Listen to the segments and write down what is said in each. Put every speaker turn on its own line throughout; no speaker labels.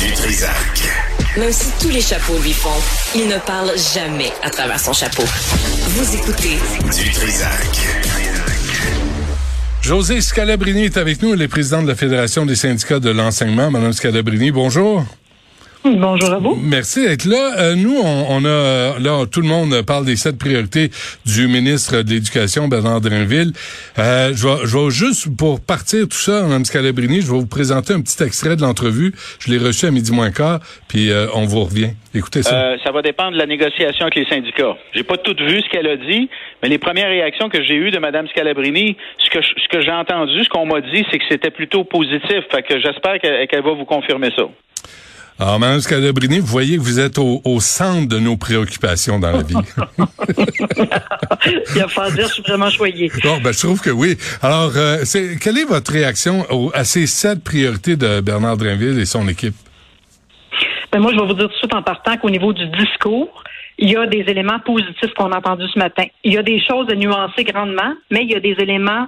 Du Trisac.
Même si tous les chapeaux lui font, il ne parle jamais à travers son chapeau. Vous écoutez
Du Trisac.
José Scalabrini est avec nous, elle est présidente de la Fédération des syndicats de l'enseignement. Madame Scalabrini, bonjour.
Bonjour à vous.
Merci d'être là. Euh, nous, on, on, a là tout le monde parle des sept priorités du ministre de l'Éducation Bernard Drinville. Euh, je, vais, je vais juste pour partir tout ça, Mme Scalabrini, je vais vous présenter un petit extrait de l'entrevue. Je l'ai reçu à midi moins quart, puis euh, on vous revient. Écoutez ça.
Euh, ça va dépendre de la négociation avec les syndicats. J'ai pas tout vu ce qu'elle a dit, mais les premières réactions que j'ai eues de Mme Scalabrini, ce que ce que j'ai entendu, ce qu'on m'a dit, c'est que c'était plutôt positif. Fait que j'espère qu'elle qu'elle va vous confirmer ça.
Alors, Mme Scalabrini, vous voyez que vous êtes au, au, centre de nos préoccupations dans la vie.
Il va falloir dire, je suis vraiment choyé.
Bon, ben, je trouve que oui. Alors, euh, quelle est votre réaction au, à ces sept priorités de Bernard Drinville et son équipe?
Ben, moi, je vais vous dire tout de suite en partant qu'au niveau du discours, il y a des éléments positifs qu'on a entendus ce matin. Il y a des choses à nuancer grandement, mais il y a des éléments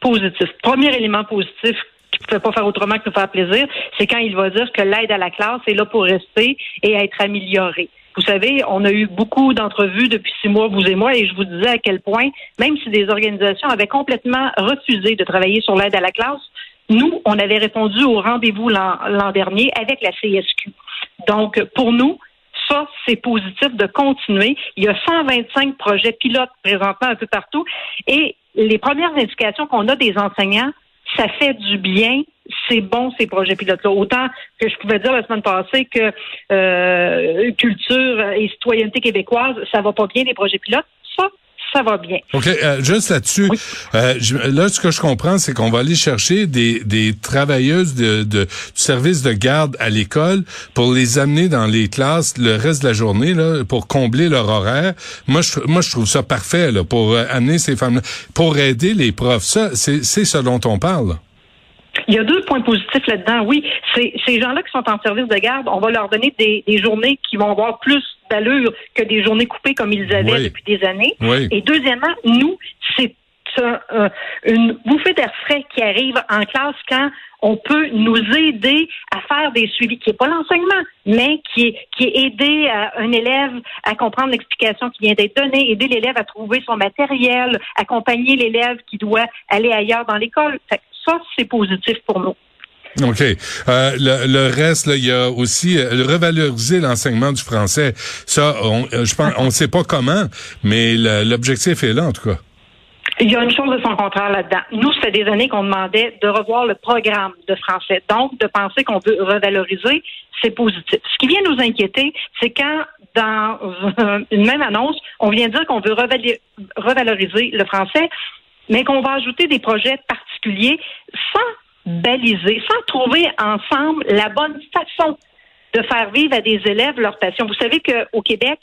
positifs. Premier élément positif ne pouvait pas faire autrement que nous faire plaisir, c'est quand il va dire que l'aide à la classe est là pour rester et être améliorée. Vous savez, on a eu beaucoup d'entrevues depuis six mois, vous et moi, et je vous disais à quel point, même si des organisations avaient complètement refusé de travailler sur l'aide à la classe, nous, on avait répondu au rendez-vous l'an dernier avec la CSQ. Donc, pour nous, ça, c'est positif de continuer. Il y a 125 projets pilotes présentement un peu partout. Et les premières indications qu'on a des enseignants, ça fait du bien. C'est bon, ces projets pilotes-là. Autant que je pouvais dire la semaine passée que euh, culture et citoyenneté québécoise, ça va pas bien, les projets pilotes. Ça, ça va bien.
OK, euh, juste là-dessus, oui. euh, là, ce que je comprends, c'est qu'on va aller chercher des, des travailleuses de, de, du service de garde à l'école pour les amener dans les classes le reste de la journée, là, pour combler leur horaire. Moi, je, moi, je trouve ça parfait, là, pour euh, amener ces femmes pour aider les profs. Ça, c'est ce dont on parle.
Il y a deux points positifs là-dedans. Oui, ces gens-là qui sont en service de garde, on va leur donner des, des journées qui vont avoir plus d'allure que des journées coupées comme ils avaient
oui.
depuis des années.
Oui.
Et deuxièmement, nous, c'est euh, une bouffée d'air frais qui arrive en classe quand on peut nous aider à faire des suivis, qui n'est pas l'enseignement, mais qui est, qui est aider à un élève à comprendre l'explication qui vient d'être donnée, aider l'élève à trouver son matériel, accompagner l'élève qui doit aller ailleurs dans l'école. Ça, c'est positif pour nous.
OK. Euh, le, le, reste, il y a aussi euh, revaloriser l'enseignement du français. Ça, on, je pense, on ne sait pas comment, mais l'objectif est là, en tout cas.
Il y a une chose de son contraire là-dedans. Nous, ça fait des années qu'on demandait de revoir le programme de français. Donc, de penser qu'on veut revaloriser, c'est positif. Ce qui vient nous inquiéter, c'est quand, dans une même annonce, on vient dire qu'on veut revaloriser le français, mais qu'on va ajouter des projets particuliers sans baliser, sans trouver ensemble la bonne façon de faire vivre à des élèves leur passion. Vous savez qu'au Québec,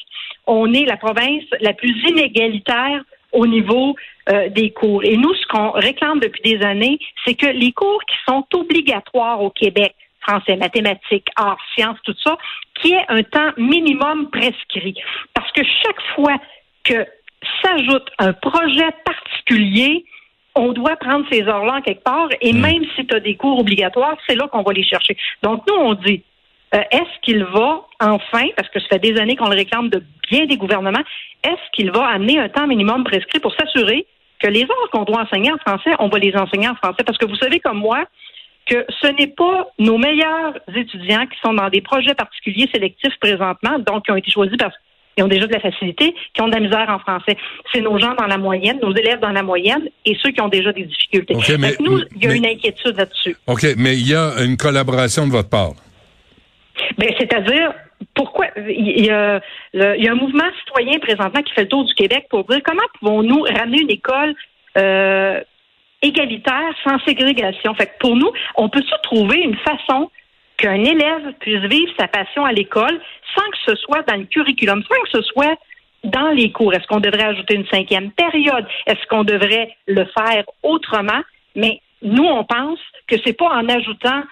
on est la province la plus inégalitaire au niveau euh, des cours. Et nous, ce qu'on réclame depuis des années, c'est que les cours qui sont obligatoires au Québec, français, mathématiques, arts, sciences, tout ça, qui est un temps minimum prescrit. Parce que chaque fois que s'ajoute un projet particulier, on doit prendre ces heures-là en quelque part, et mmh. même si tu as des cours obligatoires, c'est là qu'on va les chercher. Donc, nous, on dit, euh, est-ce qu'il va enfin, parce que ça fait des années qu'on le réclame de bien des gouvernements, est-ce qu'il va amener un temps minimum prescrit pour s'assurer que les heures qu'on doit enseigner en français, on va les enseigner en français? Parce que vous savez comme moi que ce n'est pas nos meilleurs étudiants qui sont dans des projets particuliers sélectifs présentement, donc qui ont été choisis parce qu'ils ont déjà de la facilité, qui ont de la misère en français. C'est nos gens dans la moyenne, nos élèves dans la moyenne et ceux qui ont déjà des difficultés.
Okay, mais,
nous, il y a
mais,
une inquiétude là-dessus.
OK, mais il y a une collaboration de votre part.
Ben, c'est-à-dire, pourquoi il y, a, il y, a, un mouvement citoyen présentement qui fait le tour du Québec pour dire comment pouvons-nous ramener une école euh, égalitaire sans ségrégation. Fait que pour nous, on peut se trouver une façon qu'un élève puisse vivre sa passion à l'école sans que ce soit dans le curriculum, sans que ce soit dans les cours. Est-ce qu'on devrait ajouter une cinquième période? Est-ce qu'on devrait le faire autrement? Mais nous, on pense que c'est pas en ajoutant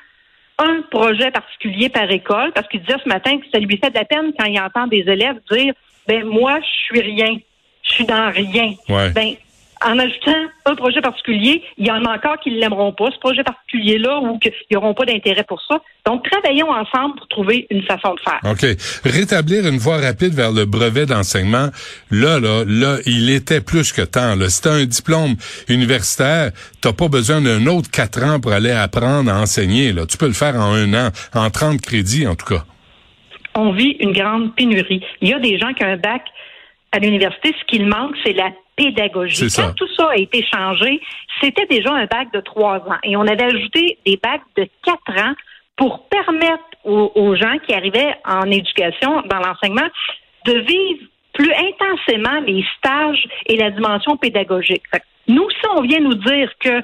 un projet particulier par école, parce qu'il disait ce matin que ça lui fait de la peine quand il entend des élèves dire ben moi, je suis rien, je suis dans rien.
Ouais.
Ben, en ajoutant un projet particulier, il y en a encore qui ne l'aimeront pas, ce projet particulier-là, ou qu'ils n'auront pas d'intérêt pour ça. Donc, travaillons ensemble pour trouver une façon de faire.
OK. Rétablir une voie rapide vers le brevet d'enseignement, là, là, là, il était plus que temps. Là. Si tu un diplôme universitaire, tu pas besoin d'un autre quatre ans pour aller apprendre à enseigner. Là. Tu peux le faire en un an, en 30 crédits en tout cas.
On vit une grande pénurie. Il y a des gens qui ont un bac à l'université, ce qu'il manque, c'est la pédagogie. Quand tout ça a été changé, c'était déjà un bac de trois ans. Et on avait ajouté des bacs de quatre ans pour permettre aux, gens qui arrivaient en éducation, dans l'enseignement, de vivre plus intensément les stages et la dimension pédagogique. nous, si on vient nous dire que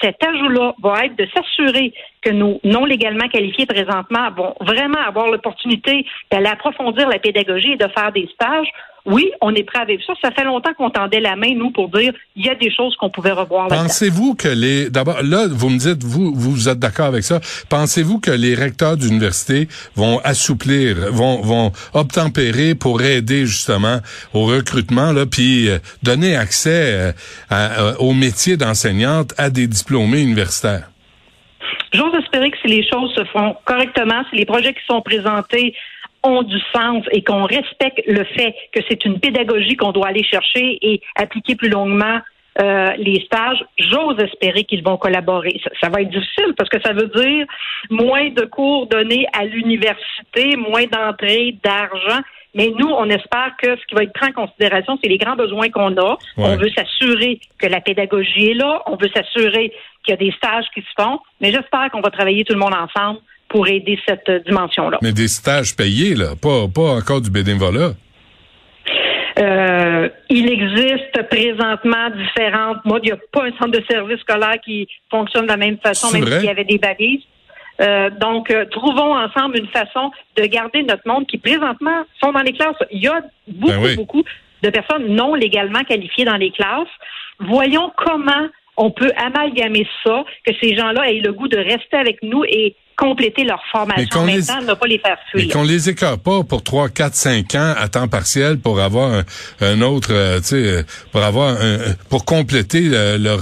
cet ajout-là va être de s'assurer que nos non légalement qualifiés présentement vont vraiment avoir l'opportunité d'aller approfondir la pédagogie et de faire des stages, oui, on est prêt à vivre ça. Ça fait longtemps qu'on tendait la main, nous, pour dire il y a des choses qu'on pouvait revoir.
Pensez-vous que les... D'abord, là, vous me dites, vous, vous êtes d'accord avec ça. Pensez-vous que les recteurs d'université vont assouplir, vont, vont obtempérer pour aider justement au recrutement, là, puis euh, donner accès euh, au métier d'enseignante à des diplômés universitaires?
J'ose espérer que si les choses se font correctement, si les projets qui sont présentés ont du sens et qu'on respecte le fait que c'est une pédagogie qu'on doit aller chercher et appliquer plus longuement euh, les stages, j'ose espérer qu'ils vont collaborer. Ça, va être difficile parce que ça veut dire moins de cours donnés à l'université, moins d'entrées d'argent. Mais nous, on espère que ce qui va être pris en considération, c'est les grands besoins qu'on a. On veut s'assurer que la pédagogie est là. On veut s'assurer qu'il y a des stages qui se font. Mais j'espère qu'on va travailler tout le monde ensemble pour aider cette dimension-là.
Mais des stages payés, là, pas, pas encore du bénévolat.
Euh, il existe présentement différentes modes. Il n'y a pas un centre de service scolaire qui fonctionne de la même façon, même s'il y avait des balises. Euh, donc, euh, trouvons ensemble une façon de garder notre monde qui présentement sont dans les classes. Il y a beaucoup, ben beaucoup de personnes non légalement qualifiées dans les classes. Voyons comment on peut amalgamer ça, que ces gens-là aient le goût de rester avec nous et compléter leur formation mais maintenant, ne pas les faire fuir.
Mais qu'on les écarte pas pour 3, 4, 5 ans à temps partiel pour avoir un, autre, euh, tu sais, euh, pour avoir un, pour compléter euh, leur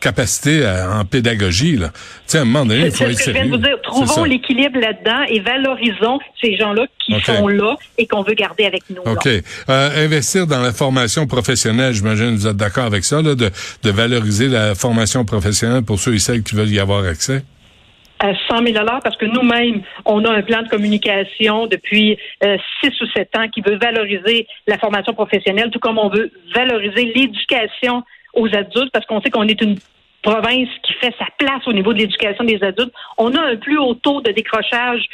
capacité en pédagogie. Là. Tu sais, à un moment donné, il faut être
je de vous dire. Trouvons l'équilibre là-dedans et valorisons ces gens-là qui sont là et qu'on veut garder avec nous.
OK. investir dans la formation professionnelle, j'imagine vous êtes d'accord avec ça, là, de, de valoriser la formation professionnelle pour ceux et celles qui veulent y avoir accès?
À 100 000 parce que nous-mêmes, on a un plan de communication depuis euh, six ou sept ans qui veut valoriser la formation professionnelle, tout comme on veut valoriser l'éducation aux adultes, parce qu'on sait qu'on est une province qui fait sa place au niveau de l'éducation des adultes. On a un plus haut taux de décrochage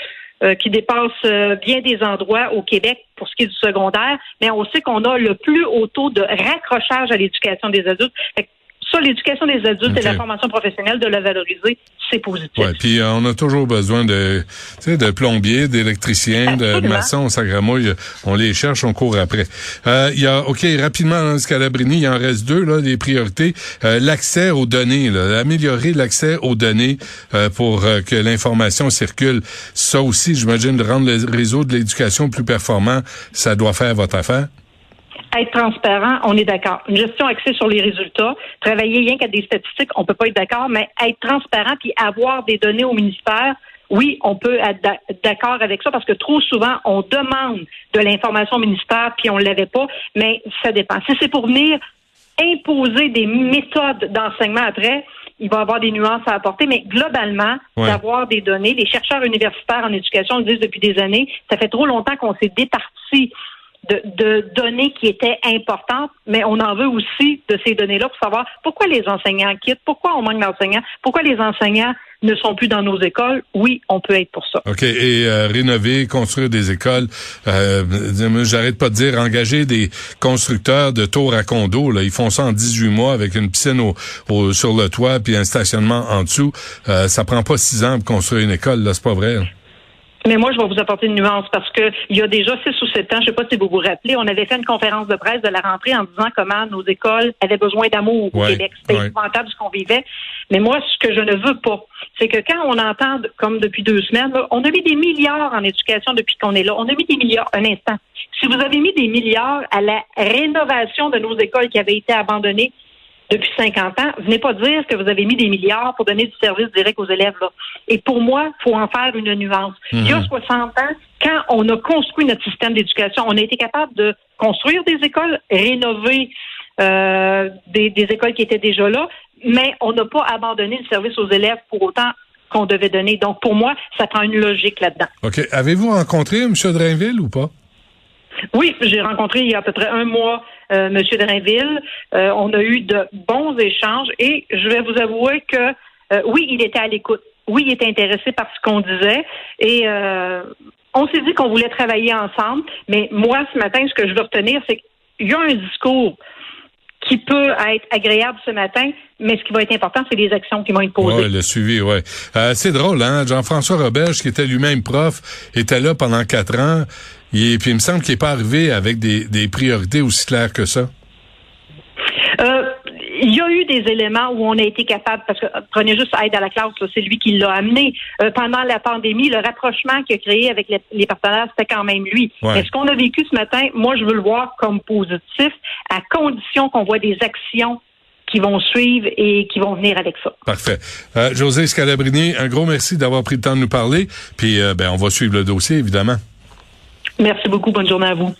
euh, qui dépasse euh, bien des endroits au Québec pour ce qui est du secondaire, mais on sait qu'on a le plus haut taux de raccrochage à l'éducation des adultes l'éducation des adultes et la formation professionnelle, de la valoriser, c'est positif.
Ouais, puis euh, on a toujours besoin de, de plombiers, d'électriciens, de maçons, on s'agramouille, on les cherche, on court après. Euh, il y a, OK, rapidement, dans Scalabrini, il en reste deux, là, des priorités. Euh, l'accès aux données, là, améliorer l'accès aux données pour que l'information circule. Ça aussi, j'imagine, de rendre le réseau de l'éducation plus performant, ça doit faire votre affaire
être transparent, on est d'accord. Une gestion axée sur les résultats, travailler rien qu'à des statistiques, on peut pas être d'accord, mais être transparent puis avoir des données au ministère, oui, on peut être d'accord avec ça parce que trop souvent, on demande de l'information au ministère puis on ne l'avait pas, mais ça dépend. Si c'est pour venir imposer des méthodes d'enseignement après, il va y avoir des nuances à apporter, mais globalement, d'avoir des données, les chercheurs universitaires en éducation le disent depuis des années, ça fait trop longtemps qu'on s'est départi de, données qui étaient importantes, mais on en veut aussi de ces données-là pour savoir pourquoi les enseignants quittent, pourquoi on manque d'enseignants, pourquoi les enseignants ne sont plus dans nos écoles. Oui, on peut être pour ça.
OK. Et euh, rénover, construire des écoles, euh, j'arrête pas de dire, engager des constructeurs de tours à condos. Là, ils font ça en 18 mois avec une piscine au, sur le toit puis un stationnement en dessous. Euh, ça prend pas six ans pour construire une école. Là, c'est pas vrai.
Mais moi, je vais vous apporter une nuance parce que il y a déjà six ou sept ans, je ne sais pas si vous vous rappelez, on avait fait une conférence de presse de la rentrée en disant comment nos écoles avaient besoin d'amour au Québec. C'était épouvantable ce qu'on vivait. Mais moi, ce que je ne veux pas, c'est que quand on entend, comme depuis deux semaines, on a mis des milliards en éducation depuis qu'on est là. On a mis des milliards. Un instant. Si vous avez mis des milliards à la rénovation de nos écoles qui avaient été abandonnées, depuis 50 ans, venez pas dire que vous avez mis des milliards pour donner du service direct aux élèves. Là. Et pour moi, il faut en faire une nuance. Il y a 60 ans, quand on a construit notre système d'éducation, on a été capable de construire des écoles, rénover euh, des, des écoles qui étaient déjà là, mais on n'a pas abandonné le service aux élèves pour autant qu'on devait donner. Donc, pour moi, ça prend une logique là-dedans.
OK. Avez-vous rencontré M. Drainville ou pas?
Oui, j'ai rencontré il y a à peu près un mois euh, M. Drainville. Euh, on a eu de bons échanges et je vais vous avouer que euh, oui, il était à l'écoute. Oui, il était intéressé par ce qu'on disait et euh, on s'est dit qu'on voulait travailler ensemble. Mais moi, ce matin, ce que je veux retenir, c'est qu'il y a un discours qui peut être agréable ce matin, mais ce qui va être important, c'est les actions qui vont être posées.
Oui, le suivi, oui. Euh, c'est drôle, hein? Jean-François Roberge, qui était lui-même prof, était là pendant quatre ans. Et puis il me semble qu'il n'est pas arrivé avec des, des priorités aussi claires que ça.
Euh, il y a eu des éléments où on a été capable, parce que prenez juste aide à la classe, c'est lui qui l'a amené. Euh, pendant la pandémie, le rapprochement qu'il a créé avec les, les partenaires, c'était quand même lui.
Ouais.
Mais ce qu'on a vécu ce matin, moi, je veux le voir comme positif, à condition qu'on voit des actions qui vont suivre et qui vont venir avec ça.
Parfait. Euh, José Scalabrini, un gros merci d'avoir pris le temps de nous parler. Puis, euh, ben, on va suivre le dossier, évidemment.
Merci beaucoup. Bonne journée à vous.